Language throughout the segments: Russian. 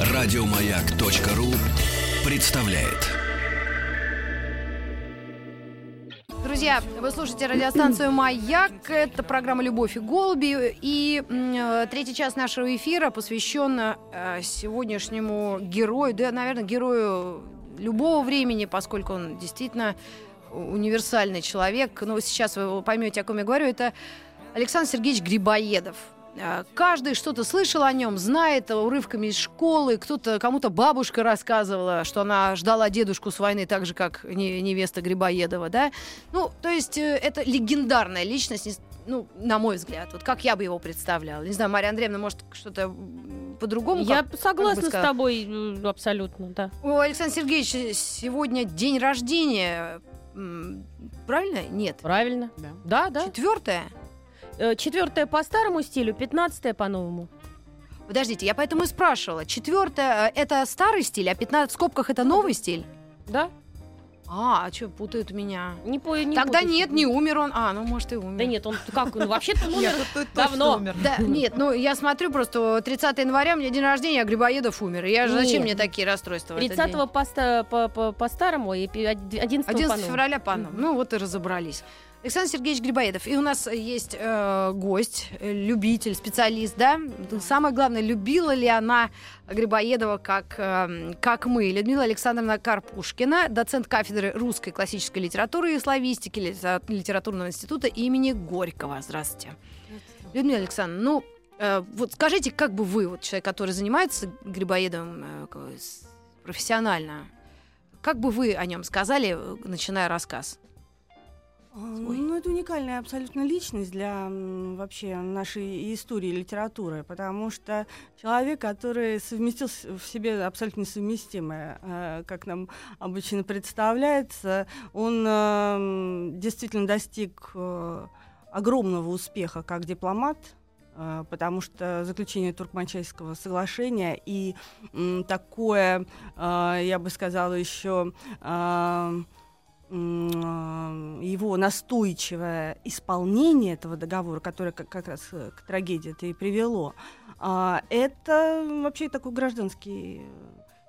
Радиомаяк.ру представляет. Друзья, вы слушаете радиостанцию «Маяк». Это программа «Любовь и голуби». И э, третий час нашего эфира посвящен э, сегодняшнему герою, да, наверное, герою любого времени, поскольку он действительно универсальный человек. Но сейчас вы поймете, о ком я говорю. Это Александр Сергеевич Грибоедов. Э, каждый что-то слышал о нем, знает урывками из школы. Кто-то, кому-то бабушка рассказывала, что она ждала дедушку с войны так же, как невеста Грибоедова, да? Ну, то есть э, это легендарная личность, ну, на мой взгляд. Вот как я бы его представляла. Не знаю, Мария Андреевна, может, что-то по-другому? Я как, согласна как с тобой абсолютно, да. У Александра Сергеевича сегодня день рождения. Правильно? Нет. Правильно. Да, да. да. Четвертое? Э, четвертое по старому стилю, пятнадцатое по новому. Подождите, я поэтому и спрашивала. Четвертое э, это старый стиль, а 15 в скобках это новый стиль? Да. А, а что путают меня? Не, по, не Тогда путают. нет, не умер он. А, ну может и умер. Да нет, он как, он вообще-то умер давно. Да, нет, ну я смотрю просто 30 января, у меня день рождения, а Грибоедов умер. Я же зачем мне такие расстройства 30 по, по, старому и 11 11 февраля по новому. Ну вот и разобрались. Александр Сергеевич Грибоедов. И у нас есть э, гость, э, любитель, специалист, да? Самое главное, любила ли она Грибоедова как, э, как мы? Людмила Александровна Карпушкина, доцент кафедры русской классической литературы и славистики Литературного института имени Горького. Здравствуйте. Здравствуйте. Людмила Александровна, ну, э, вот скажите, как бы вы, вот человек, который занимается Грибоедовым э, профессионально, как бы вы о нем сказали, э, начиная рассказ? Свой. Ну, это уникальная абсолютно личность для вообще нашей истории литературы, потому что человек, который совместил в себе абсолютно несовместимое, э, как нам обычно представляется, он э, действительно достиг э, огромного успеха как дипломат, потому что заключение Туркманчайского соглашения и такое, я бы сказала, еще его настойчивое исполнение этого договора, которое как, как раз э, к трагедии это и привело, а, это вообще такой гражданский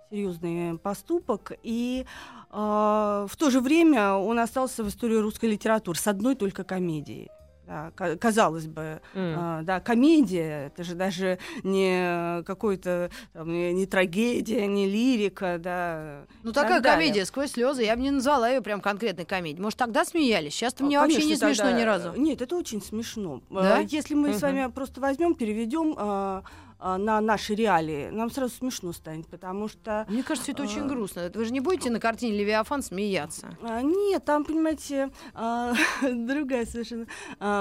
серьезный поступок. И а, в то же время он остался в истории русской литературы с одной только комедией да, казалось бы, mm. э, да, комедия, это же даже не какой-то там, не, не трагедия, не лирика, да. Ну такая далее. комедия сквозь слезы, я бы не назвала ее прям конкретной комедией. Может тогда смеялись, сейчас-то мне Конечно, вообще не тогда... смешно ни разу. Нет, это очень смешно. Да? Если мы uh-huh. с вами просто возьмем, переведем э, а, на наши реалии, нам сразу смешно станет, потому что... Мне кажется, это очень а, грустно. Вы же не будете на картине «Левиафан» смеяться? А, нет, там, понимаете, другая совершенно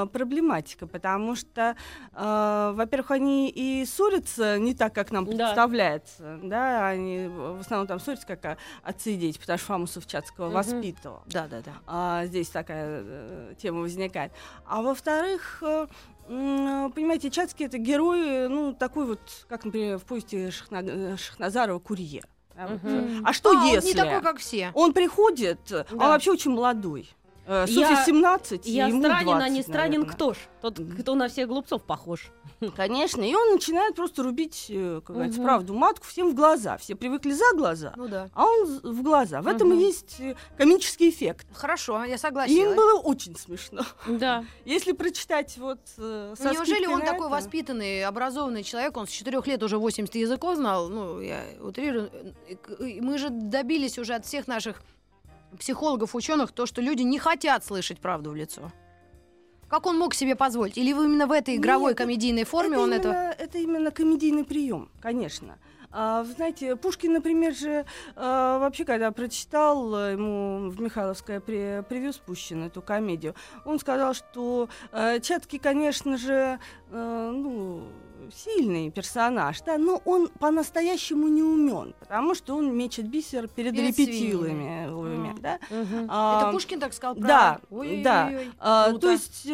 проблематика, потому что, во-первых, они и ссорятся не так, как нам представляется, да, они в основном там ссорятся как отцы и дети, потому что Фамусов Чацкого воспитывал. Да, да, да. Здесь такая э, тема возникает. А во-вторых, э, понимаете, Чацкий это герой, ну, такой вот, как, например, в повести Шахна... Э, Шахназарова «Курьер». Uh-huh. А что а, если? Он не такой, как все. Он приходит, да. он вообще очень молодой. Э, Софи 17, я ему странен, 20, а не странен наверное. кто ж? Тот, кто на всех глупцов похож. Конечно, и он начинает просто рубить, э, как говорится, угу. правду матку всем в глаза. Все привыкли за глаза, ну, да. а он в глаза. В этом угу. и есть э, комический эффект. Хорошо, я согласна. им было очень смешно. Да. Если прочитать вот э, ну, Неужели он такой воспитанный, образованный человек, он с четырех лет уже 80 языков знал, ну, я утрирую. Мы же добились уже от всех наших психологов, ученых, то, что люди не хотят слышать правду в лицо. Как он мог себе позволить? Или вы именно в этой игровой Нет, комедийной форме это он именно, это? Это именно комедийный прием, конечно. А, знаете, Пушкин, например, же а, вообще, когда прочитал э, ему в Михайловское при, привез Пущин эту комедию, он сказал, что а, Чатки, конечно же, а, ну сильный персонаж, да, но он по-настоящему не умен, потому что он мечет бисер перед, перед репетилами, mm. да. А, Это Пушкин так сказал, Да, Ой-ой-ой. да. А, то есть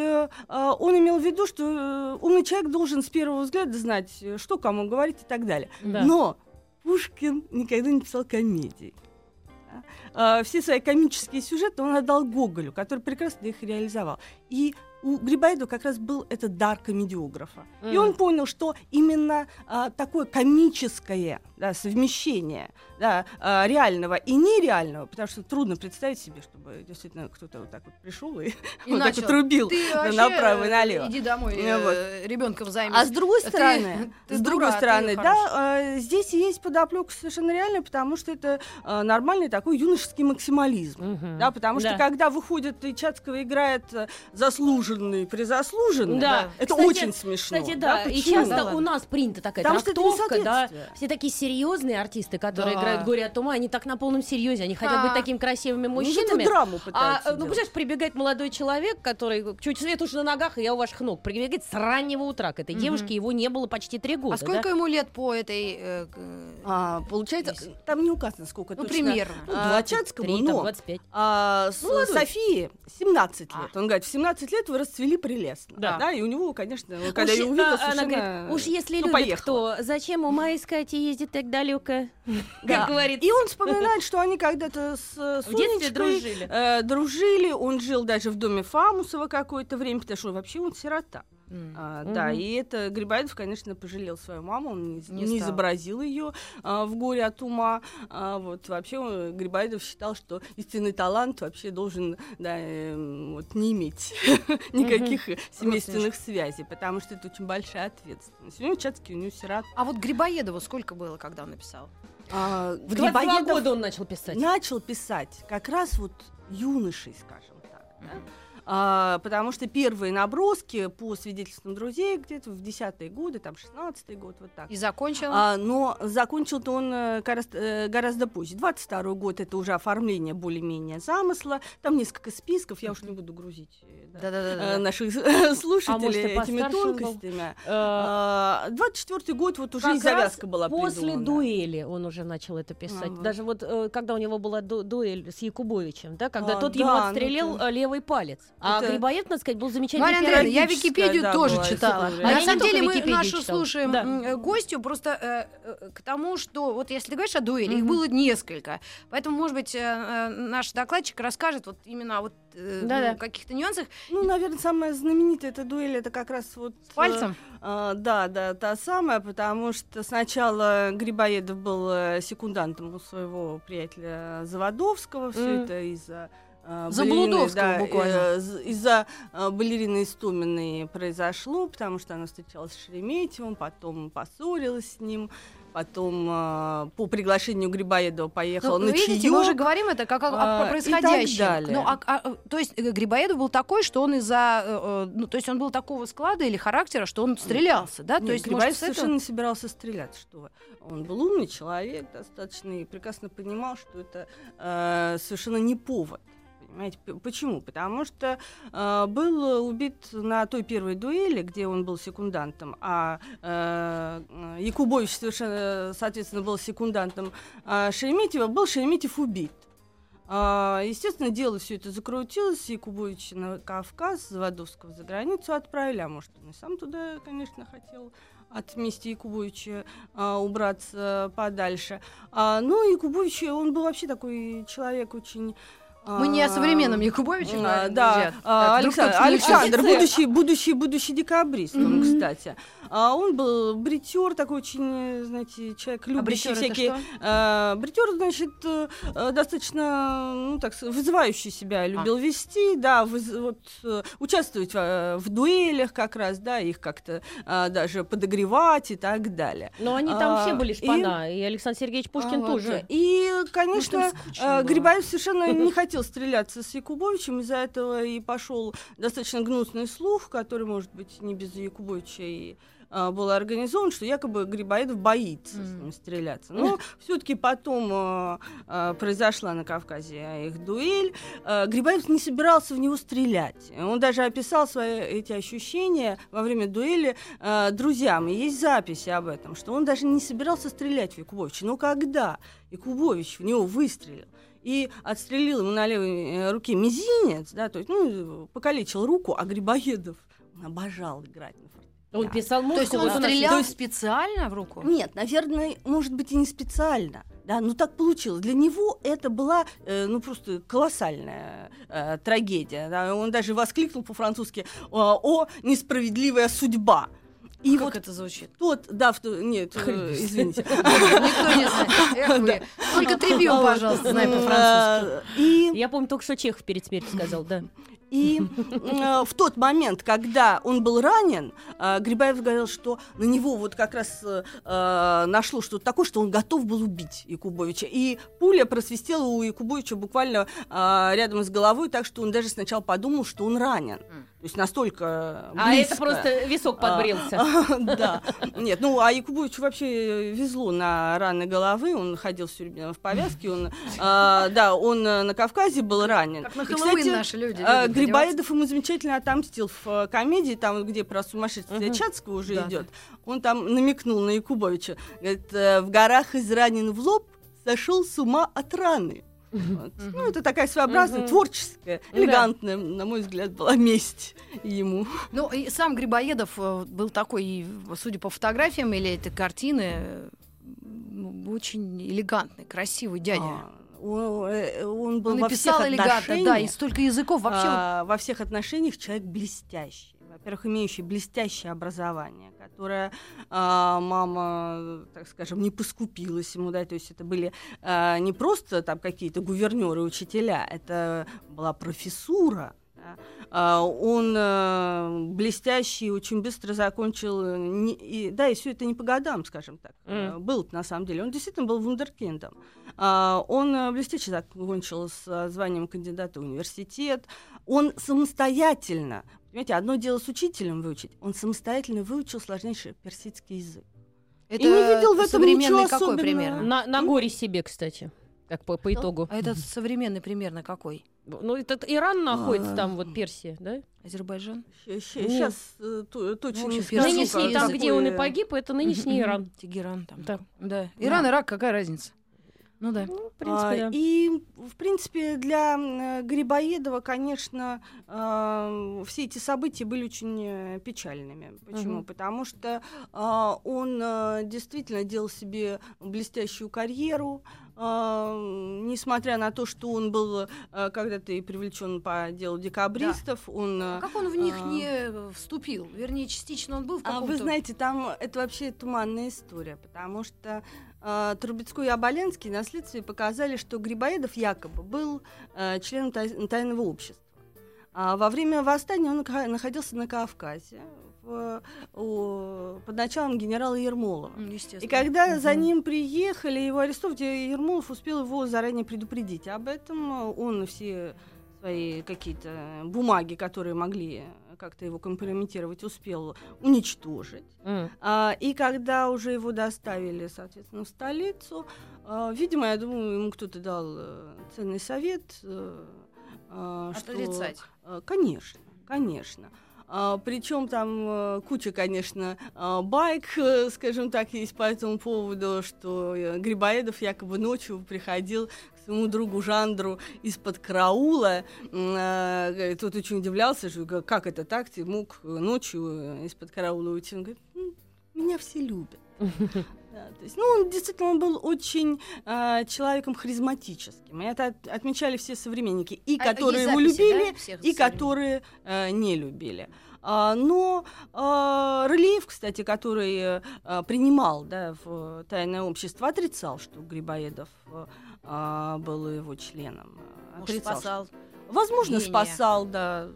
а, он имел в виду, что э, умный человек должен с первого взгляда знать, что кому говорить и так далее. Да. Но Пушкин никогда не писал комедий. все свои комические сюжеты он отдал Гоголю, который прекрасно их реализовал. И у Грибоедова как раз был этот дар комедиографа. Мгм. И он понял, что именно а, такое комическое да, совмещение да, а, реального и нереального, потому что трудно представить себе, чтобы действительно кто-то вот так вот пришел и, И вот так начал. вот рубил Ты направо и э, налево. Иди домой, Ну вот. ребенком займись. А с другой стороны, ты с дура, другой а ты стороны, да, э, здесь есть подоплека совершенно реальная, потому что это э, нормальный такой юношеский максимализм. Мгм. Да, потому что Да. когда выходит и Чацкого играет э, заслуженный, призаслуженный, Да. это Кстати- очень смешно. Кстати, да, и почему? часто Да у нас принята такая Потому что это трактовка, да. Все такие серьезные артисты, которые Да. играют горе от ума, они так на полном серьезе, они хотят А. быть такими красивыми Ну, мужчинами. драму А, ну, делать. представляешь, прибегает молодой человек, который чуть свет уже на ногах, и я у ваших ног. Прибегает с раннего утра к этой Мгм. девушке, его не было почти три года. А сколько да? ему лет по этой... э, А, получается, Если- там не указано, сколько Ну, точно. примерно. Ну, а, 23, Чацкому, там, но 25. а, с Ну. Софии 17 А. лет. Он говорит, в 17 лет вы расцвели прелестно. Да. и у него, конечно, когда Уж я увидела, а, она совершенно... говорит, уж если ну, любит поехала. кто, зачем ума искать и ездить так далеко? Да. Как говорится. И он вспоминает, что они когда-то с э, Сонечкой, дружили. э, дружили. Он жил даже в доме Фамусова какое-то время, потому что вообще он сирота. А, Мгм. Да, и это Грибоедов, конечно, пожалел свою маму, он не, Не не изобразил ее в горе от ума. А, вот вообще он, Грибоедов считал, что истинный талант вообще должен да, эм, вот, не иметь никаких семейственных связей, потому что это очень большая ответственность. У него Чацкий, у него сирот. А вот Грибоедову сколько было, когда он написал? А, В 22 Грибоедов года он начал писать. начал писать как раз вот юношей, скажем так. да. А, потому что первые наброски по свидетельствам друзей где-то в десятые годы, там 16-й год, вот так. И закончил? А, но закончил-то он э, гораздо, э, гораздо позже. 22 год это уже оформление более-менее замысла. Там несколько списков, я уж не буду грузить э, да, э, наших А слушателей и этими тонкостями. Э, А, 24 год вот уже и завязка была После дуэли он уже начал это писать. Даже вот э, когда у него была ду- дуэль с Якубовичем, да, когда А, тот ему ну отстрелил э, левый палец. А это- Грибоед, надо сказать, был замечательный Марья Андреевна, я Википедию да, тоже была читала. А На самом деле мы Википедию нашу читала. слушаем Да. э, гостью просто э, э, к тому, что вот если ты говоришь о дуэли, их Мгм. было несколько. Поэтому, может быть, э, э, наш докладчик расскажет вот именно о вот э, Да-да. ну, каких-то нюансах Ну, наверное, самая знаменитая эта дуэль, это как раз вот... с пальцем. э, э, да, да, та самая, потому что сначала Грибоедов был секундантом у своего приятеля Заводовского, все Мгм. это из-за... Заблудовского балерины, да, буквально. э, из-за э, балерины Истоминой произошло, потому что она встречалась с Шереметьевым, потом поссорилась с ним, потом э, по приглашению Грибоедова поехала Ну, на видите, чаёк. мы уже говорим это как о, о а, и происходящем. так далее. Ну, а- а, то есть э, Грибоедов был такой, что он из-за, э, ну, то есть он был такого склада или характера, что он стрелялся, да? Нет, то есть, Грибоедов может, этого- совершенно не собирался стрелять, что вы. Он был умный человек достаточно и прекрасно понимал, что это э, совершенно не повод. Понимаете, почему? Потому что э, был убит на той первой дуэли, где он был секундантом, а э, Якубович совершенно, соответственно, был секундантом а Шереметьева, был Шереметьев убит. А, естественно, дело все это закрутилось, Якубовича на Кавказ, Заводовского за границу отправили, а может, он и сам туда, конечно, хотел от мести Якубовича а, убраться подальше. А, ну, Якубович, он был вообще такой человек очень... Мы не о современном Якубовиче а, да, а, Так, Александр. Александр, будущий, будущий, будущий декабрист, он, Мгм. кстати. А он был бритер, такой очень, знаете, человек, А любящий это всякие а, бритер, значит, э, э, достаточно, ну так, вызывающий себя любил вести, да, выз- вот, э, участвовать э, в дуэлях как раз, да, их как-то а, даже подогревать и так далее. Но они там А, все были и- шпана, и, Александр Сергеевич Пушкин А, тоже. И, конечно, скучно э, было. Грибоедов совершенно не хотел стреляться с Якубовичем, из-за этого и пошел достаточно гнусный слух, который, может быть, не без Якубовича и а, был организован, что якобы Грибоедов боится с Мгм. ним стреляться. Но все-таки потом а, а, произошла на Кавказе их дуэль. А, Грибоедов не собирался в него стрелять. Он даже описал свои эти ощущения во время дуэли а, друзьям. И есть записи об этом, что он даже не собирался стрелять в Якубовича. Но когда Якубович в него выстрелил, и отстрелил ему на левой э, руке мизинец, да, то есть, ну, покалечил руку, а Грибоедов он обожал играть на фортепиано. Он писал То есть музыку. он стрелял есть- специально в руку? Нет, наверное, может быть, и не специально. Да, ну так получилось. Для него это была, э, ну просто колоссальная э, трагедия. Да? Он даже воскликнул по-французски «О, несправедливая судьба!» И как вот это звучит? Тот, да, в, нет, э, извините. Никто не знает. Только Трибьон, пожалуйста, знает по-французски. И... Я помню, только что Чехов перед смертью сказал, да. И э, в тот момент, когда он был ранен, э, Грибаев говорил, что на него вот как раз э, нашло что-то такое, что он готов был убить Якубовича. И пуля просвистела у Якубовича буквально э, рядом с головой, так что он даже сначала подумал, что он ранен. То есть настолько близко. А это просто висок подбрился. А, да. Нет, ну, а Якубовичу вообще везло на раны головы. Он ходил все время в повязке. Он, а, да, он на Кавказе был ранен. Как на Хэллоуин наши люди Грибоедов ему замечательно отомстил в э, комедии, там, где про сумасшествие. Чацкого уже идет. Он там намекнул на Якубовича. Говорит, «Э, в горах изранен в лоб, сошел с ума от раны. Вот. Ну, это такая своеобразная, творческая, элегантная, на мой взгляд, была месть ему. Ну, и сам Грибоедов э, был такой, судя по фотографиям или этой картины, очень элегантный, красивый дядя. А, он, э, он был он во всех элегантно, да, и столько языков вообще. А, во всех отношениях человек блестящий. Во-первых, имеющий блестящее образование, которое а, мама, так скажем, не поскупилась ему, да, то есть это были а, не просто там какие-то гувернеры, учителя, это была профессура, а, он э, блестящий, очень быстро закончил, и, да, и все это не по годам, скажем так, mm. был на самом деле. Он действительно был вундеркиндом. Он э, блестяще закончил с званием кандидата в университет. Он самостоятельно, понимаете, одно дело с учителем выучить, он самостоятельно выучил сложнейший персидский язык. Это и не видел в этом ничего какой особенного. примерно? На, на горе себе, кстати, как по, по итогу. А этот современный примерно какой? Ну, этот Иран находится, а, там вот Персия, да? Азербайджан? Сейчас э, точно не скажу. Нынешний, там, где он и погиб, это нынешний Иран. Тегеран там. Да. Иран, Ирак, какая разница? Ну да. Ну, в принципе, а, да. И, в принципе, для э, Грибоедова, конечно, э, все эти события были очень э, печальными. Почему? Угу. Потому что э, он э, действительно делал себе блестящую карьеру, несмотря на то, что он был uh, когда-то и привлечен по делу декабристов, да. он... А как он в них uh, не вступил? Вернее, частично он был в каком-то... А вы знаете, там это вообще туманная история, потому что э, Трубецкой и Оболенский на следствии показали, что Грибоедов якобы был э, членом тай- тайного общества. А во время восстания он находился на Кавказе в, у, под началом генерала Ермолова. И когда угу. за ним приехали, его арестовали, Ермолов успел его заранее предупредить об этом. Он все свои какие-то бумаги, которые могли как-то его компрометировать, успел уничтожить. Mm. А, и когда уже его доставили, соответственно, в столицу, а, видимо, я думаю, ему кто-то дал э, ценный совет. А, Отрицать. Что, конечно, конечно. А, причем там а, куча, конечно, а, байк, скажем так, есть по этому поводу, что Грибоедов якобы ночью приходил своему другу Жандру из-под караула. Э, тот очень удивлялся, что как это так, ты мог ночью из-под караула уйти. Он говорит, меня все любят. То есть, ну, он действительно он был очень э, человеком харизматическим. И это от, отмечали все современники, и а, которые его любили, да, и которые э, не любили. А, но а, Рылеев, кстати, который а, принимал да, в тайное общество, отрицал, что Грибоедов а, был его членом. Может, спасал. Возможно, Гения. спасал, да.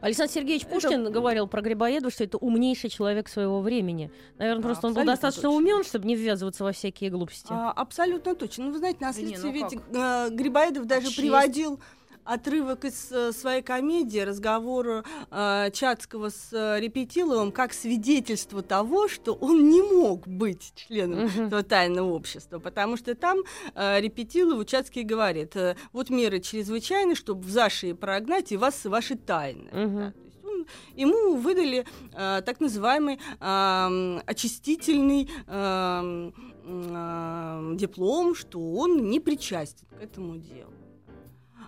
Александр Сергеевич Пушкин это... говорил про Грибоедова, что это умнейший человек своего времени. Наверное, просто он был достаточно точно. умен, чтобы не ввязываться во всякие глупости. А, абсолютно точно. Ну, вы знаете, на следствии да не, ну ведь э, Грибоедов даже а приводил отрывок из э, своей комедии, разговор э, Чацкого с э, Репетиловым, как свидетельство того, что он не мог быть членом этого тайного общества, потому что там э, Репетилову Чацкий говорит, э, вот меры чрезвычайны, чтобы в Заши прогнать и вас ваши тайны. Да, ему выдали э, так называемый э, очистительный э, э, диплом, что он не причастен к этому делу.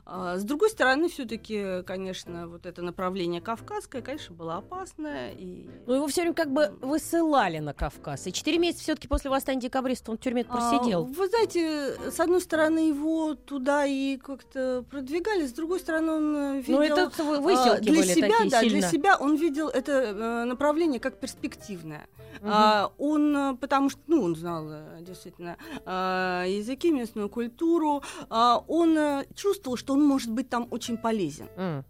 А, с другой стороны, все-таки, конечно, вот это направление кавказское, конечно, было опасное. И... Ну, его все время как бы высылали на Кавказ. И четыре месяца все-таки после восстания декабристов он в тюрьме просидел. А, вы знаете, с одной стороны, его туда и как-то продвигали, с другой стороны, он э, видел... Ну, это а, для себя, да, сильно. для себя он видел это э, направление как перспективное. Угу. А, он, э, потому что, ну, он знал действительно а, языки, местную культуру, а, он чувствовал, что он может быть там очень полезен. Mm.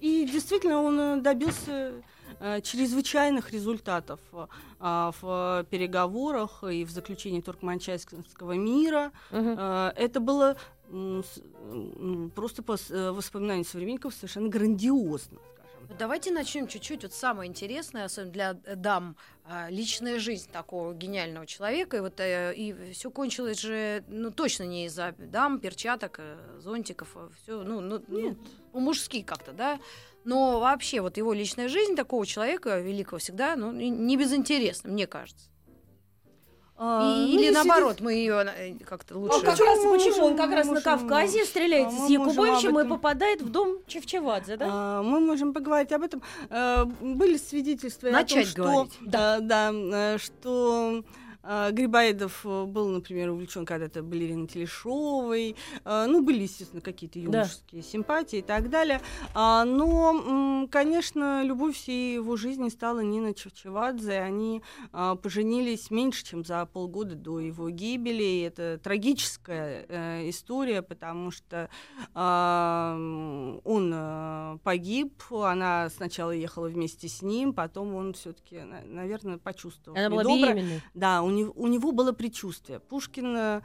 И действительно он добился чрезвычайных результатов а, в переговорах и в заключении Туркманчайского мира. Uh-huh. Это было просто по воспоминанию современников совершенно грандиозно. Давайте начнем чуть-чуть. Вот самое интересное, особенно для дам, личная жизнь такого гениального человека. И вот э, и все кончилось же, ну точно не из-за дам, перчаток, э, зонтиков, а все, ну, ну, ну мужские как-то, да. Но вообще вот его личная жизнь такого человека великого всегда, ну не безинтересна, мне кажется. А, ну, Или наоборот, мы ее э, как-то лучше. А как раз почему он как раз на Кавказе стреляет а, с Якубовичем и попадает в дом Чевчевадзе, да? А, мы можем поговорить об этом. А, были свидетельства Начать о том, говорить. что, да, да, э, что Грибоедов э, был, например, увлечен когда-то балериной Телешовой. А, ну, были, естественно, какие-то юношеские да. симпатии и так далее. А, но, конечно, любовь всей его жизни стала Нина Чевчевадзе. Они поженились меньше, чем за полгода до его гибели. И это трагическая э, история, потому что он э, погиб, она сначала ехала вместе с ним, потом он все-таки, наверное, почувствовал. Она была беременной. Да, него, у него было предчувствие. Пушкин э,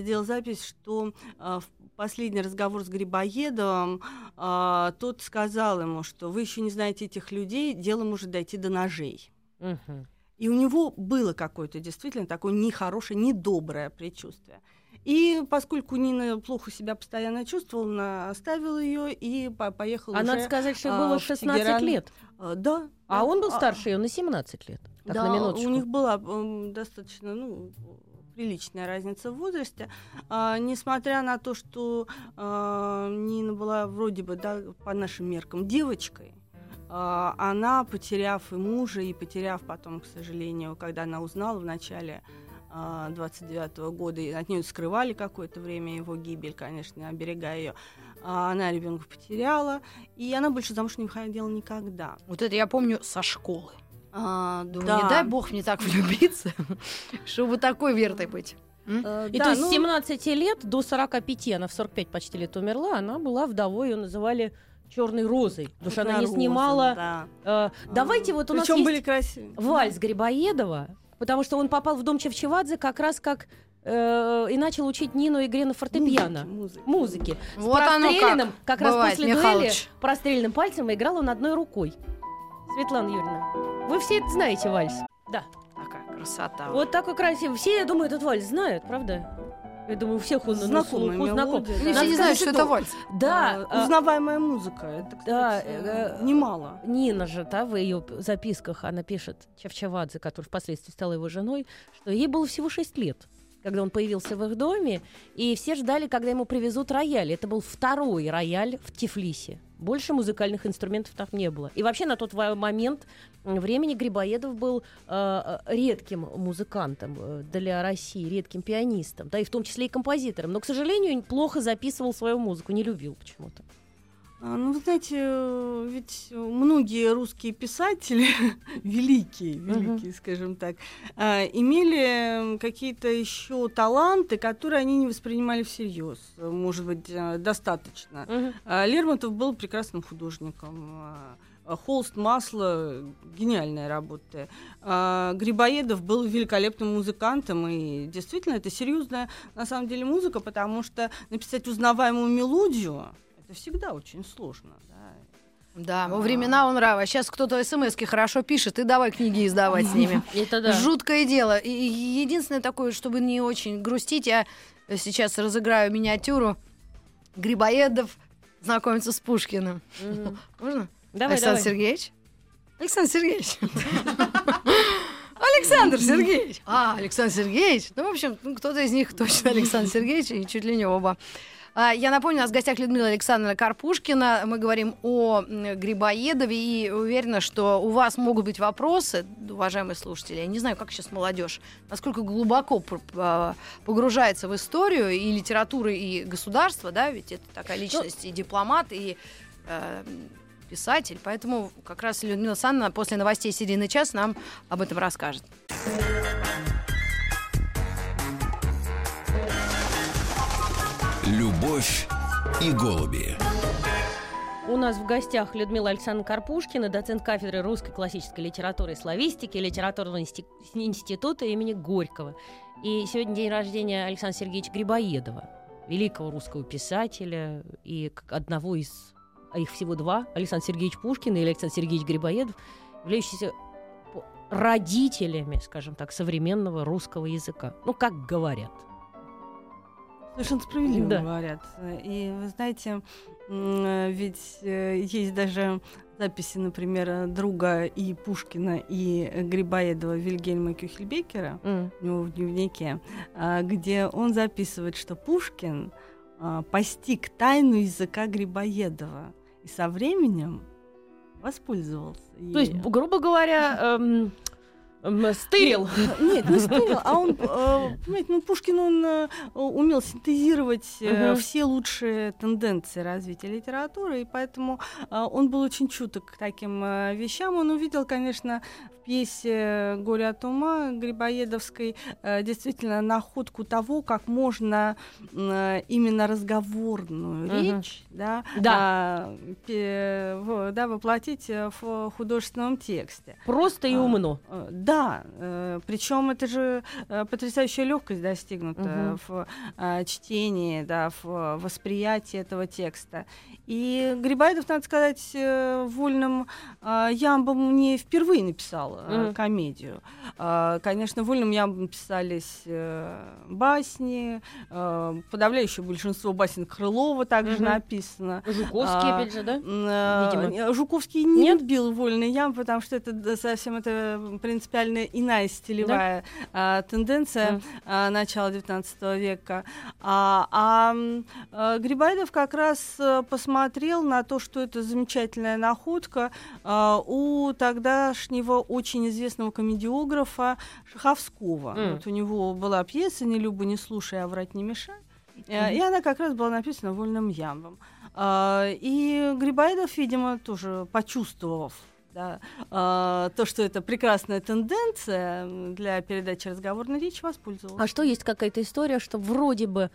сделал запись, что э, в последний разговор с Грибоедовым э, тот сказал ему, что вы еще не знаете этих людей, дело может дойти до ножей. Угу. И у него было какое-то действительно такое нехорошее, недоброе предчувствие. И поскольку Нина плохо себя постоянно чувствовала, она оставила ее и по поехала а уже надо сказать, что было 16 Тегеран. лет. А, да. А он был старше ее на 17 лет. Так, да, на минуточку. у них была э, достаточно, ну, приличная разница в возрасте, а, несмотря на то, что а, Нина была вроде бы, да, по нашим меркам, девочкой, а, она, потеряв и мужа, и потеряв потом, к сожалению, когда она узнала в начале 29 -го года, и от нее скрывали какое-то время его гибель, конечно, оберегая ее, она ребенка потеряла, и она больше замуж не выходила никогда. Вот это я помню со школы. А, Думаю, да. не дай бог мне так влюбиться, чтобы такой вертой быть. Э, и да, то есть ну... с 17 лет до 45, она в 45 почти лет умерла, она была вдовой, ее называли черной розой, потому что она не снимала. Да. Э, давайте вот у нас есть были красивые. вальс Грибоедова, потому что он попал в дом Чевчевадзе как раз как э, и начал учить Нину игре на фортепиано. Музыки. Музыки. Вот С простреленным, как, как раз после Михалыч. дуэли, простреленным пальцем играл он одной рукой. Светлана Юрьевна, вы все это знаете, вальс? Да. Такая красота. Вот такой красивый. Все, я думаю, этот вальс знают, правда? Я думаю, у всех он знакомый, на знаком. Да. Все не знают, что это вальс. Да. А, узнаваемая музыка. Это, кстати, да, э, немало. Нина же, да, в ее записках она пишет, Чавчавадзе, который впоследствии стала его женой, что ей было всего 6 лет когда он появился в их доме, и все ждали, когда ему привезут рояль. Это был второй рояль в Тифлисе. Больше музыкальных инструментов там не было. И вообще на тот момент времени Грибоедов был э, э, редким музыкантом э, для России, редким пианистом, да, и в том числе и композитором. Но, к сожалению, плохо записывал свою музыку, не любил почему-то. А, ну, вы знаете, э, ведь многие русские писатели, великие, великие, uh-huh. скажем так, а, имели какие-то еще таланты, которые они не воспринимали всерьез, может быть, достаточно. Uh-huh. Лермонтов был прекрасным художником. Холст, масло, гениальная работа. Грибоедов был великолепным музыкантом, и действительно, это серьезная, на самом деле, музыка, потому что написать узнаваемую мелодию, это всегда очень сложно. Да, да во времена он нрава. Сейчас кто-то смс хорошо пишет, и давай книги издавать с ними. Это да. Жуткое дело. И единственное такое, чтобы не очень грустить, я сейчас разыграю миниатюру. Грибоедов знакомится с Пушкиным. Можно? Давай, Александр давай. Сергеевич? Александр Сергеевич. Александр Сергеевич. А, Александр Сергеевич. Ну, в общем, ну, кто-то из них точно Александр Сергеевич, и чуть ли не оба. А, я напомню, у нас в гостях Людмила Александровна Карпушкина. Мы говорим о Грибоедове и уверена, что у вас могут быть вопросы, уважаемые слушатели. Я не знаю, как сейчас молодежь, насколько глубоко а, погружается в историю и литературы, и государства, да, ведь это такая ну, личность и дипломат, и э, писатель. Поэтому как раз Людмила Санна после новостей «Серийный час» нам об этом расскажет. Любовь и голуби. У нас в гостях Людмила Александровна Карпушкина, доцент кафедры русской классической литературы и славистики Литературного института имени Горького. И сегодня день рождения Александра Сергеевича Грибоедова, великого русского писателя и одного из, а их всего два, Александр Сергеевич Пушкин и Александр Сергеевич Грибоедов, являющиеся родителями, скажем так, современного русского языка. Ну, как говорят – Совершенно справедливо да. говорят. И вы знаете, ведь э, есть даже записи, например, друга и Пушкина, и Грибоедова Вильгельма Кюхельбекера mm. у него в дневнике, а, где он записывает, что Пушкин а, постиг тайну языка Грибоедова со временем воспользовался. То есть, грубо говоря, эм, Стырил. Нет, не стырил, а он, э, понимаете, ну, Пушкин, он э, умел синтезировать uh-huh. все лучшие тенденции развития литературы, и поэтому он был очень чуток к таким вещам. Он увидел, конечно, в пьесе «Горе от ума» Грибоедовской действительно находку того, как можно именно разговорную uh-huh. речь да, да. А, да, воплотить в художественном тексте. Просто и умно. Да, да, э, причем это же э, потрясающая легкость достигнута угу. в э, чтении, да, в восприятии этого текста. И Грибоедов, надо сказать, э, вольным э, ямбом не впервые написал э, mm. комедию. Э, конечно, вольным ямбом писались э, басни, э, подавляющее большинство басен Крылова также mm-hmm. написано. Жуковский, а, опять же, да? Э, Видимо. Жуковский не Нет? любил вольный ям, потому что это совсем это принципиально иная стилевая да? э, тенденция mm. э, начала XIX века. А, а э, Грибоедов как раз посмотрел смотрел на то, что это замечательная находка э, у тогдашнего очень известного комедиографа Шаховского. Mm. Вот у него была пьеса «Не люба, не слушай, а врать не мешай». Mm-hmm. И она как раз была написана вольным ямбом. Э, и Грибоедов, видимо, тоже почувствовав да, э, то, что это прекрасная тенденция для передачи разговорной речи, воспользовался. А что есть какая-то история, что вроде бы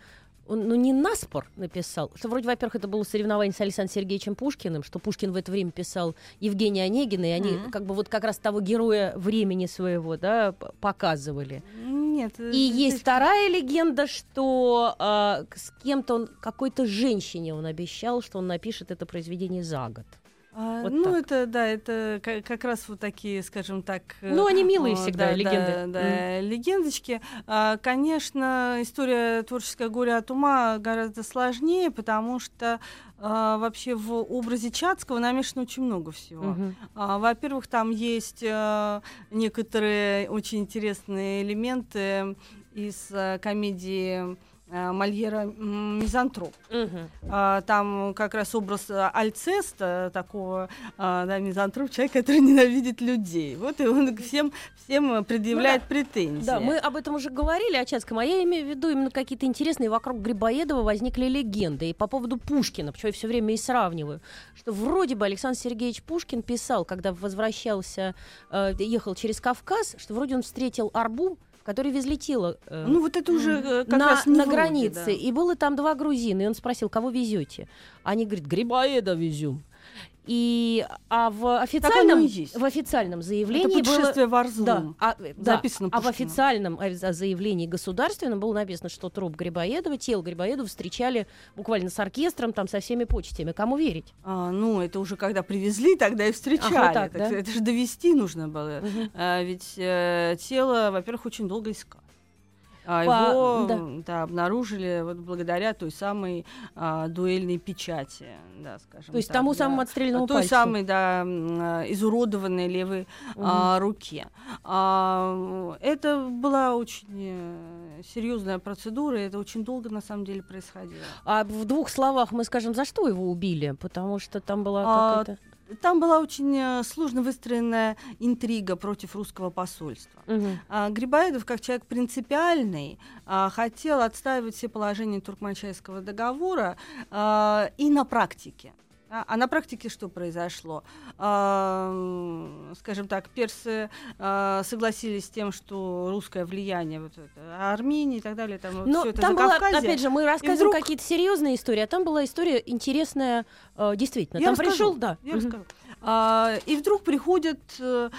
он, ну, не наспор написал, что вроде, во-первых, это было соревнование с Александром Сергеевичем Пушкиным, что Пушкин в это время писал Евгения Онегина, и они mm-hmm. как бы вот как раз того героя времени своего, да, показывали. Нет. И есть вторая легенда, что э, с кем-то он, какой-то женщине он обещал, что он напишет это произведение за год. А, вот ну, так. это, да, это как, как раз вот такие, скажем так... Э, ну, они милые о, всегда, да, легенды. Да, да mm. легендочки. А, конечно, история творческого горя от ума гораздо сложнее, потому что а, вообще в образе Чацкого намешано очень много всего. А, во-первых, там есть а, некоторые очень интересные элементы из а, комедии Мольера «Мизантроп». Угу. Там как раз образ э, Альцеста, такого а, да, мизантроп, человек, который ненавидит людей. Вот и он всем, всем предъявляет ну, да. претензии. Да, мы об этом уже говорили, о Чацком, а я имею в виду именно какие-то интересные вокруг Грибоедова возникли легенды. И по поводу Пушкина, почему я все время и сравниваю, что вроде бы Александр Сергеевич Пушкин писал, когда возвращался, э, ехал через Кавказ, что вроде он встретил Арбу, которые везли тело э, ну, вот это уже э, как на, раз на границе. Да. И было там два грузина. И он спросил, кого везете? Они говорят, Грибоеда везем. И а в официальном, в официальном заявлении Это было... в Да, а, да, а в официальном заявлении государственном было написано, что труп Грибоедова, тело Грибоедова встречали буквально с оркестром, там со всеми почтами. Кому верить? А, ну, это уже когда привезли, тогда и встречали. Ах, вот так, это, да? это же довести нужно было. Угу. А, ведь э, тело, во-первых, очень долго искали. А По- его да. да, обнаружили вот благодаря той самой а, дуэльной печати, да, скажем То есть так, тому да. самому отстрелянному той пальцу. самой, да, а, изуродованной левой а, руке. А, это была очень э, серьезная процедура, и это очень долго на самом деле происходило. А в двух словах мы скажем, за что его убили? Потому что там была А, какая-то... Там была очень э, сложно выстроенная интрига против русского посольства. Мгм. А, Грибоедов, как человек принципиальный, а, хотел отстаивать все положения Туркманчайского договора а, и на практике. А а на практике что произошло? А, скажем так, персы а, согласились с тем, что русское влияние, вот это, Армения и так далее, там вот Но всё это там была, опять же, мы рассказываем вдруг- какие-то серьезные истории, а там была история интересная, э, действительно. Я там расскажу, пришел, да. Я расскажу. А, и вдруг приходят э,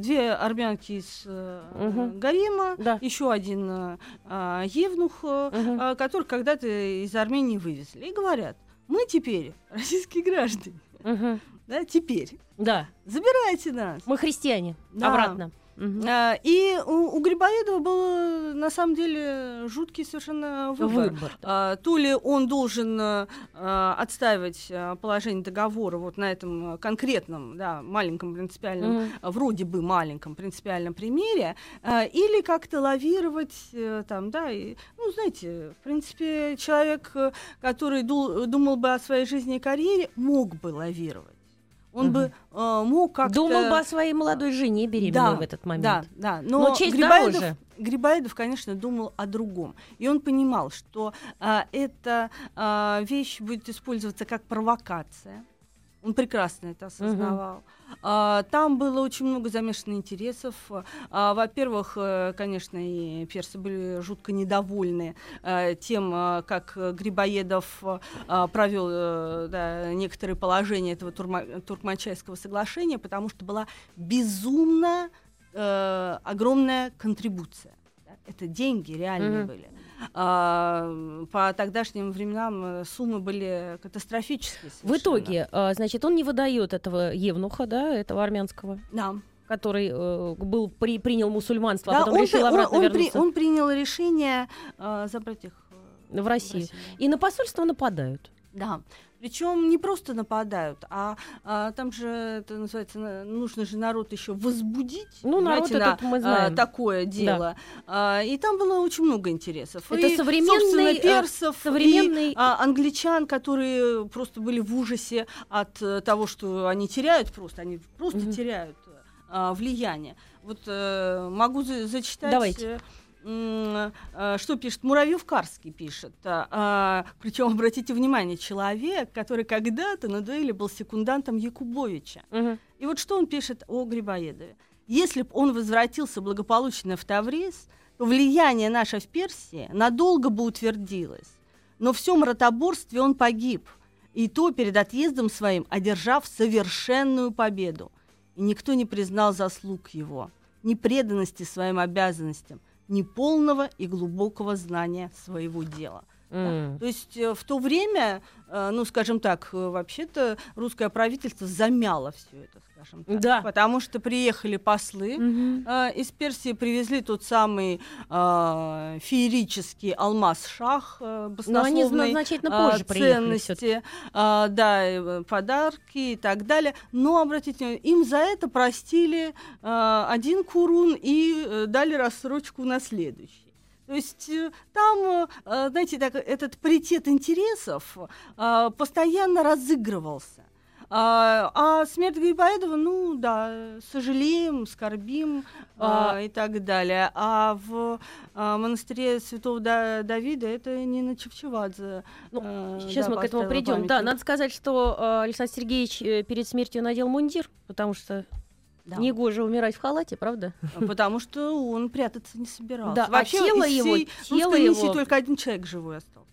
две армянки из э, Мгм. гарема, Да. еще один а, евнух, Мгм. а, которых когда-то из Армении вывезли. И говорят, мы теперь российские граждане, Мгм. да, теперь. Да, Забирайте нас. мы христиане. Да. Обратно. Мгм. А, и у, у Грибоедова был на самом деле жуткий совершенно выбор. Выбор. да. А, то ли он должен а, отстаивать а, положение договора вот на этом конкретном, да, маленьком принципиальном, Мгм. а, вроде бы маленьком принципиальном примере, а, или как-то лавировать э, там, да, и, ну, знаете, в принципе, человек, э, который ду- думал бы о своей жизни и карьере, мог бы лавировать. Он Мгм. бы э, мог как-то... Думал бы о своей молодой жене беременной Да, в этот момент. Да, да. Но, Но честь Грибоедов, дороже. Грибоедов, конечно, думал о другом. И он понимал, что а, эта а, вещь будет использоваться как провокация. Он прекрасно это осознавал. А, там было очень много замешанных интересов. А, во-первых, э, конечно, и персы были жутко недовольны э, тем, э, как Грибоедов провел да, некоторые положения этого Турма- Туркманчайского соглашения, потому что была безумно огромная контрибуция. да. Это деньги реальные Мгм. были. А, по тогдашним временам э, суммы были катастрофические. В совершенно. итоге, а, значит, он не выдает этого евнуха, да, этого армянского, Да. который э, был при, принял мусульманство, а Да, потом он, решил при- он- обратно он при- вернуться он принял решение э, забрать их э, в Россию. да. И на посольство нападают. Да. Причем не просто нападают, а, а там же это называется, на- нужно же народ еще возбудить. Ну, народ понимаете, этот мы знаем. а, такое дело. А, и там было очень много интересов. Это И, современный, э, персов, современный- и, а, англичан, которые просто были в ужасе от э, того, что они теряют просто, они просто Мгм. теряют а, влияние. Вот э, могу за- зачитать. Давайте. Э, что пишет Муравьев Карский пишет. причем обратите внимание, человек, который когда-то на дуэли был секундантом Якубовича. Мгм. И вот что он пишет о Грибоедове. Если бы он возвратился благополучно в Таврис, то влияние наше в Персии надолго бы утвердилось. Но в всем ротоборстве он погиб, и то перед отъездом своим одержав совершенную победу. И никто не признал заслуг его, ни преданности своим обязанностям, ни полного и глубокого знания своего дела. Да. М. То есть э, в то время, э, ну, скажем так, э, вообще-то русское правительство замяло все это, скажем так. Да. Потому что приехали послы, э, из Персии привезли тот самый э, феерический алмаз-шах, э, Но они баснословной, значительно позже всё-таки. ценности, а, да, э, подарки и так далее. Но, обратите внимание, им за это простили а, один курун и э, дали рассрочку на следующий. То есть э, там, э, э, знаете, так, этот паритет интересов а, постоянно разыгрывался. А, а смерть Грибоедова, ну да, сожалеем, скорбим а, А. и так далее. А в а, монастыре Святого Да- Давида это не на Чевчевадзе. Ну, э, Сейчас да, мы к этому придем. Да, надо сказать, что э, Александр Сергеевич э, перед смертью надел мундир, потому что Да. негоже умирать в халате, правда? Потому что он прятаться не собирался. Да, а Вообще тело из его- всей тело его- только один человек живой остался.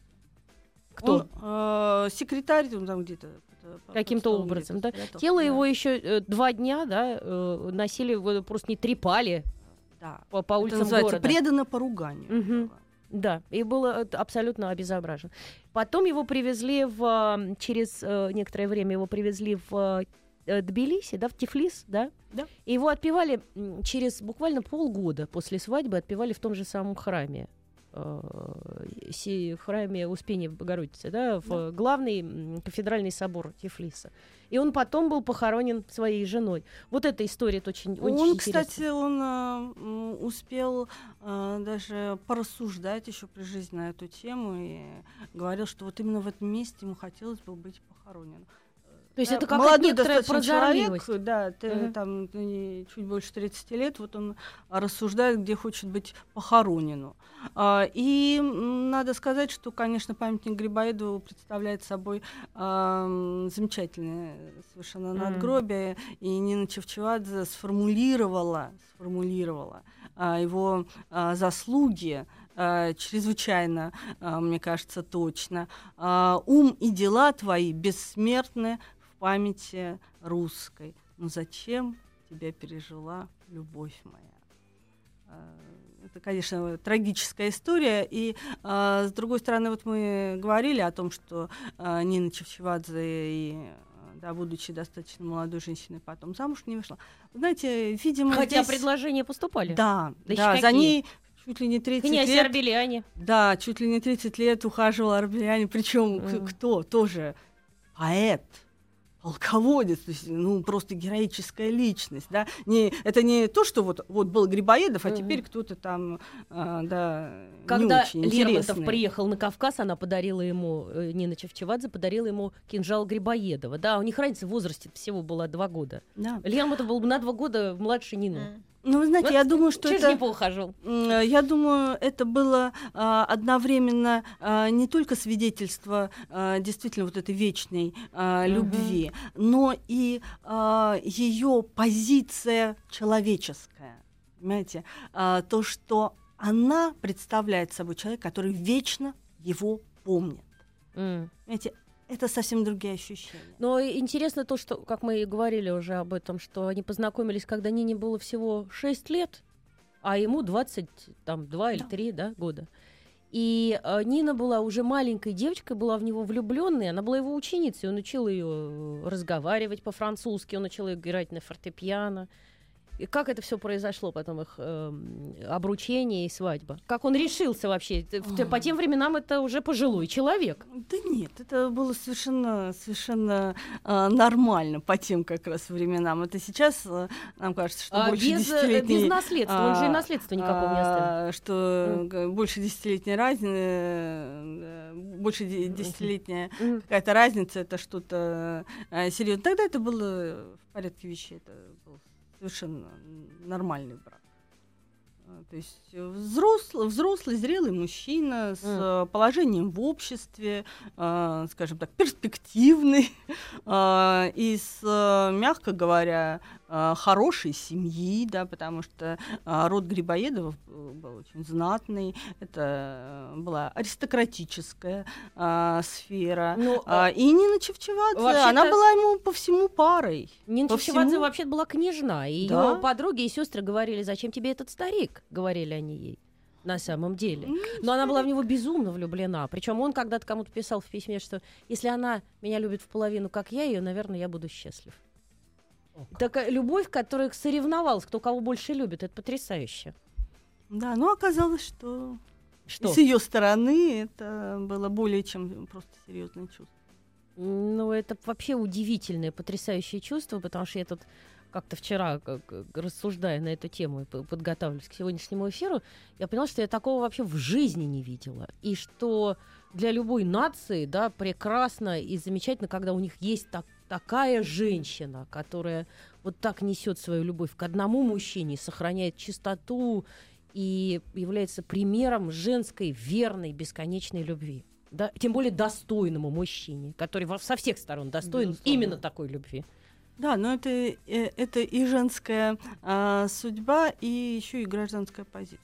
Кто? Он, э, секретарь, он там где-то. э, Каким-то образом, да? спрятался, Тело да. его еще э, два дня, да, э, носили, просто не трепали Да. по, по Это улицам называется города. предано поруганию. Было. Да, и было это абсолютно обезображен. Потом его привезли в, э, через э, некоторое время его привезли в э, Тбилиси, да, в Тифлис, да? Да. И его отпевали через буквально полгода после свадьбы, отпевали в том же самом храме. э, си- храме Успения Богородицы, да, в э, главный кафедральный собор Тифлиса. И он потом был похоронен своей женой. Вот эта история очень, очень Он, интересная. кстати, он м, успел а, даже порассуждать еще при жизни на эту тему и говорил, что вот именно в этом месте ему хотелось бы быть похоронен. То есть Да, это какая-то молодой достаточно человек, да, ты, Мгм. там чуть больше 30 лет, вот он рассуждает, где хочет быть похоронен. А, и надо сказать, что, конечно, памятник Грибоедову представляет собой а, замечательное совершенно надгробие, и Нина Чевчевадзе сформулировала, сформулировала а, его а, заслуги чрезвычайно, мне кажется, точно. Ум и дела твои бессмертны памяти русской. Но зачем тебя пережила любовь моя? А, Это, конечно, трагическая история. И, а, с другой стороны, вот мы говорили о том, что а, Нина Чевчевадзе и да, будучи достаточно молодой женщиной, потом замуж не вышла. Вы Знаете, видимо, Хотя здесь- предложения поступали. Да, Да да, за ней чуть ли не 30 Князь лет. Арбеляне. Да, чуть ли не 30 лет ухаживал Арбеляне, причем Мгм. кто тоже поэт, полководец, то есть, ну, просто героическая личность, да. Не, это не то, что вот, вот был Грибоедов, а Мгм. теперь кто-то там, а, да, Когда не очень Лермонтов интересный. приехал на Кавказ, она подарила ему, э, Нина Чевчевадзе подарила ему кинжал Грибоедова. Да, у них разница в возрасте всего была два года. Да. Лермонтов был на два года младше Нины. Ну, вы знаете, Вот я думаю, что это... него ухаживал. М, Я думаю, это было а, одновременно а, не только свидетельство а, действительно вот этой вечной а, любви, но и ее позиция человеческая. Понимаете? А, то, что она представляет собой человека, который вечно его помнит. М. Понимаете? Это совсем другие ощущения. Но интересно то, что, как мы и говорили уже об этом, что они познакомились, когда Нине было всего 6 лет, а ему 22 или Да. 3 да, года. И э, Нина была уже маленькой девочкой, была в него влюбленной, она была его ученицей, он учил ее разговаривать по-французски, он учил ее играть на фортепиано. И как это все произошло, потом их эм, обручение и свадьба? Как он решился вообще? В- По тем временам это уже пожилой человек. Да нет, это было совершенно, совершенно а, нормально по тем как раз временам. Это сейчас а, нам кажется, что А больше без, э, десятилетней... без наследства, он же и а, наследства никакого не оставил. а, Что г- больше десятилетней разницы, больше де- десятилетняя Мгм. какая-то разница, это что-то серьезно. Тогда это было в порядке вещей, это был совершенно нормальный брак. А, То есть э, взрослый, взрослый, зрелый мужчина с э, положением в обществе, а, скажем так, перспективный и с, э, мягко говоря, а, хорошей семьи, да, потому что а, род Грибоедовых был очень знатный, это э, была аристократическая сфера. Ну, А, и Нина Чевчевадзе, она была ему по всему парой. Нина по Чевчевадзе всему- вообще была княжна. И ее Да. подруги и сестры говорили, зачем тебе этот старик, говорили они ей. На самом деле. М, Но она была в него безумно влюблена. Причем он когда-то кому-то писал в письме, что если она меня любит в половину, как я ее, наверное, я буду счастлив. Такая любовь, которая соревновалась, кто кого больше любит, это потрясающе. Да, но оказалось, что, Что? с ее стороны это было более чем просто серьезное чувство. Ну, это вообще удивительное, потрясающее чувство, потому что я тут как-то вчера, как, рассуждая на эту тему и подготавливаясь к сегодняшнему эфиру, я поняла, что я такого вообще в жизни не видела. И что для любой нации, да, прекрасно и замечательно, когда у них есть так- такая женщина, которая вот так несет свою любовь к одному мужчине, сохраняет чистоту и является примером женской, верной, бесконечной любви. Да, тем более достойному мужчине, который со всех сторон достоин Безусловно. именно такой любви. Да, но это, э, это и женская а, судьба, и еще и гражданская позиция.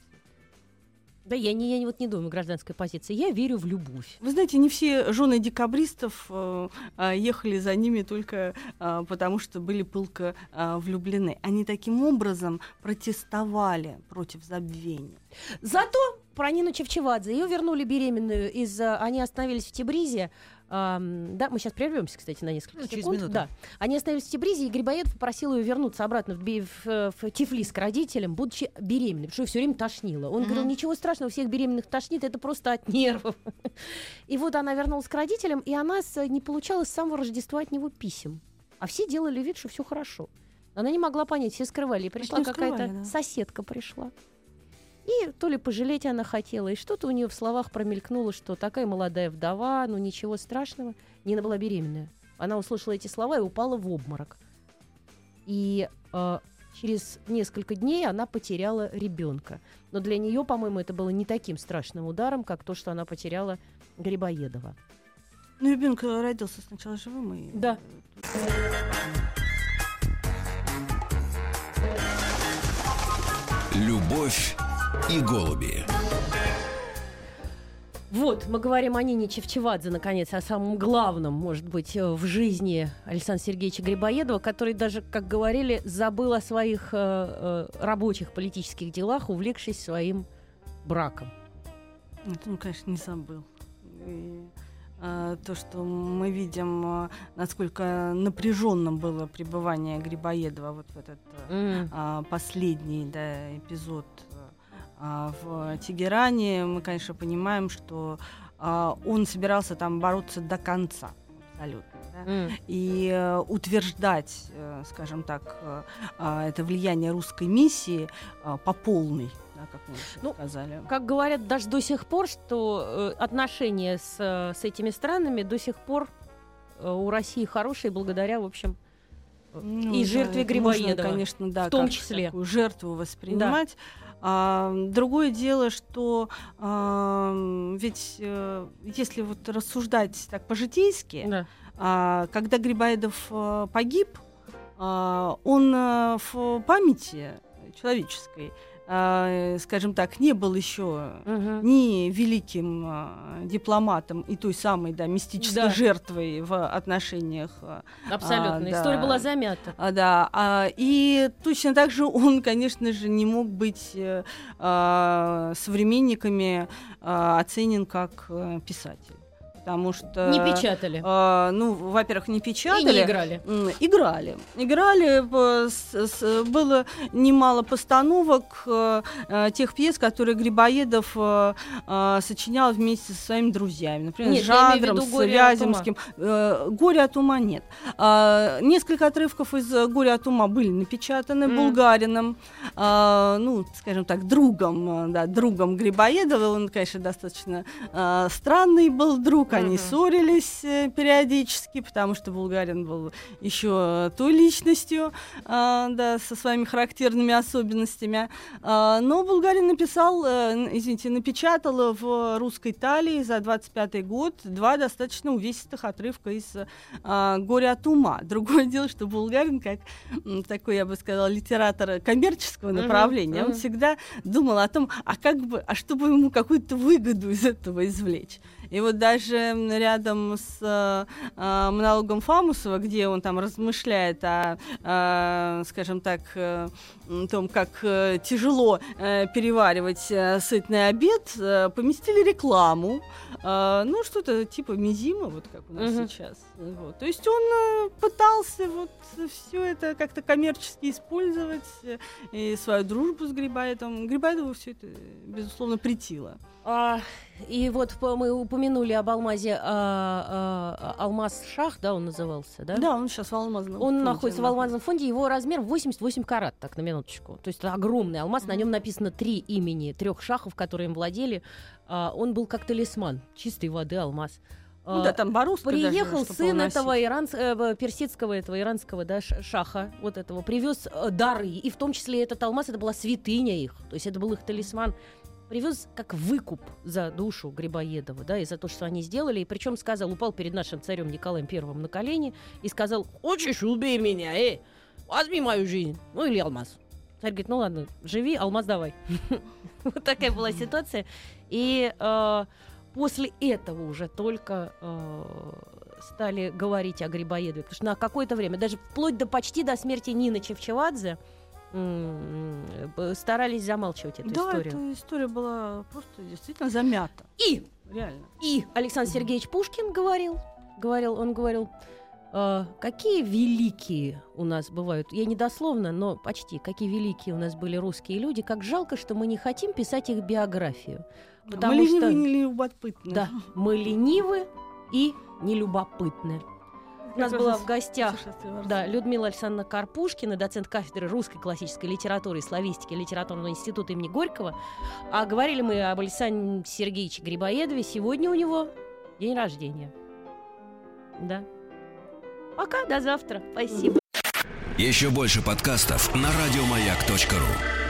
Да, я не, я вот не думаю гражданской позиции. Я верю в любовь. Вы знаете, не все жены декабристов э, а, ехали за ними только а, потому, что были пылко а, влюблены. Они таким образом протестовали против забвения. Зато про Нину Чевчевадзе. Ее вернули беременную из... а, Они остановились в Тибризе. А, да, мы сейчас прервемся, кстати, на несколько Ну, секунд. через минуту. Да. Они остановились в Тибризе, и Грибоедов попросил ее вернуться обратно в, в, в Тифлис к родителям, будучи беременной, потому что ее все время тошнило. Он говорил, ничего страшного, всех беременных тошнит, это просто от нервов. И вот она вернулась к родителям, и она не получала с самого Рождества от него писем. А все делали вид, что все хорошо. Она не могла понять, все скрывали. И пришла какая-то да. соседка пришла. И то ли пожалеть она хотела, и что-то у нее в словах промелькнуло, что такая молодая вдова, ну ничего страшного. Нина была беременная. Она услышала эти слова и упала в обморок. И э, через несколько дней она потеряла ребенка. Но для нее, по-моему, это было не таким страшным ударом, как то, что она потеряла Грибоедова. Ну, ребенок родился сначала живым и... Да. Любовь и голуби. Вот, мы говорим о Нине Чевчевадзе, наконец, о самом главном, может быть, э, в жизни Александра Сергеевича Грибоедова, который даже, как говорили, забыл о своих э, э, рабочих политических делах, увлекшись своим браком. Это, ну, конечно, не забыл. И, а, то, что мы видим, а, насколько напряженным было пребывание Грибоедова вот в этот а, а, последний да, эпизод в Тегеране, мы, конечно, понимаем, что а, он собирался там бороться до конца. Абсолютно. да. М. И э, утверждать, э, скажем так, э, а, это влияние русской миссии а, по полной, да, как мы Ну, сказали. Как говорят даже до сих пор, что э, отношения с, э, с этими странами до сих пор э, у России хорошие благодаря, в общем, э, Ну, и да, жертве это можно, Грибоедова. конечно, да, в том числе. такую жертву воспринимать. А, другое дело, что а, ведь э, если вот рассуждать так по-житейски, Да. а, когда Грибоедов э, погиб, а, он э, в памяти человеческой, скажем так, не был еще Мгм. ни великим а, дипломатом и той самой да, мистической Да. жертвой в отношениях а, Абсолютно. да. История была замята. а, да, а, и точно так же он, конечно же, не мог быть э, а, современниками а, оценен как э, писатель. Потому что... Не печатали. а, ну, во-первых, не И печатали. не играли. Играли. Играли. э, с- с- было немало постановок э, э, тех пьес, которые Грибоедов э, э, сочинял вместе со своими друзьями. Например, Нет, виду с «Горе от ума». Вяземским. Э, «Горе от ума» нет. А, Несколько отрывков из э, «Горя от ума» были напечатаны М. Булгарином, а, ну, скажем так, другом, э, да, другом Грибоедова. Он, конечно, достаточно э, странный был друг, они ссорились э, периодически, потому что Булгарин был еще той личностью, а, да, со своими характерными особенностями. А, но Булгарин написал, э, извините, напечатал в русской талии за 25 год два достаточно увесистых отрывка из «Горя от ума». Другое дело, что Булгарин, как такой, я бы сказала, литератор коммерческого направления, он всегда думал о том, а как бы, а чтобы ему какую-то выгоду из этого извлечь. И вот даже рядом с э, э, монологом Фамусова, где он там размышляет о, э, скажем так, э, том, как э, тяжело э, переваривать э, сытный обед, э, поместили рекламу. Э, ну, что-то типа мизима, вот как у нас Мгм. сейчас. Вот. То есть он э, пытался вот все это как-то коммерчески использовать, э, и свою дружбу с Грибоедовым. Грибоедову все это, безусловно, притило. А, и вот мы упомянули об алмазе а, а, Алмаз Шах, да, он назывался, да? Да, он сейчас в алмазном Он фонде находится в алмазном фонде, его размер 88 карат, так, на минуточку. То есть это огромный алмаз, на нем написано три имени трех шахов, которые им владели. А, он был как талисман, чистой воды алмаз. Ну А, да, там Боруска даже, Приехал чтобы сын уносить. этого иранс- э, персидского, этого иранского да, шаха, вот этого, привез э, дары, и в том числе этот алмаз, это была святыня их, то есть это был их талисман. Привез как выкуп за душу Грибоедова, да, и за то, что они сделали. И причем сказал, упал перед нашим царем Николаем Первым на колени и сказал, хочешь, убей меня, эй, возьми мою жизнь, ну или алмаз. Царь говорит, ну ладно, живи, алмаз давай. Вот такая была ситуация. И э, после этого уже только э, стали говорить о Грибоедове. Потому что на какое-то время, даже вплоть до почти до смерти Нины Чевчевадзе, старались замалчивать эту да, историю. эта история была просто действительно замята. И, Реально. и Александр Сергеевич Пушкин говорил, говорил, он говорил, э, какие великие у нас бывают, я не дословно, но почти, какие великие у нас были русские люди, как жалко, что мы не хотим писать их биографию. Потому мы ленивы что, не любопытны. Да, мы ленивы и нелюбопытны. У нас была в гостях да, Людмила Александровна Карпушкина, доцент кафедры русской классической литературы и славистики Литературного института имени Горького. А говорили мы об Александре Сергеевиче Грибоедове. Сегодня у него день рождения. Да. Пока, до завтра. Спасибо. Еще больше подкастов на радиомаяк.ру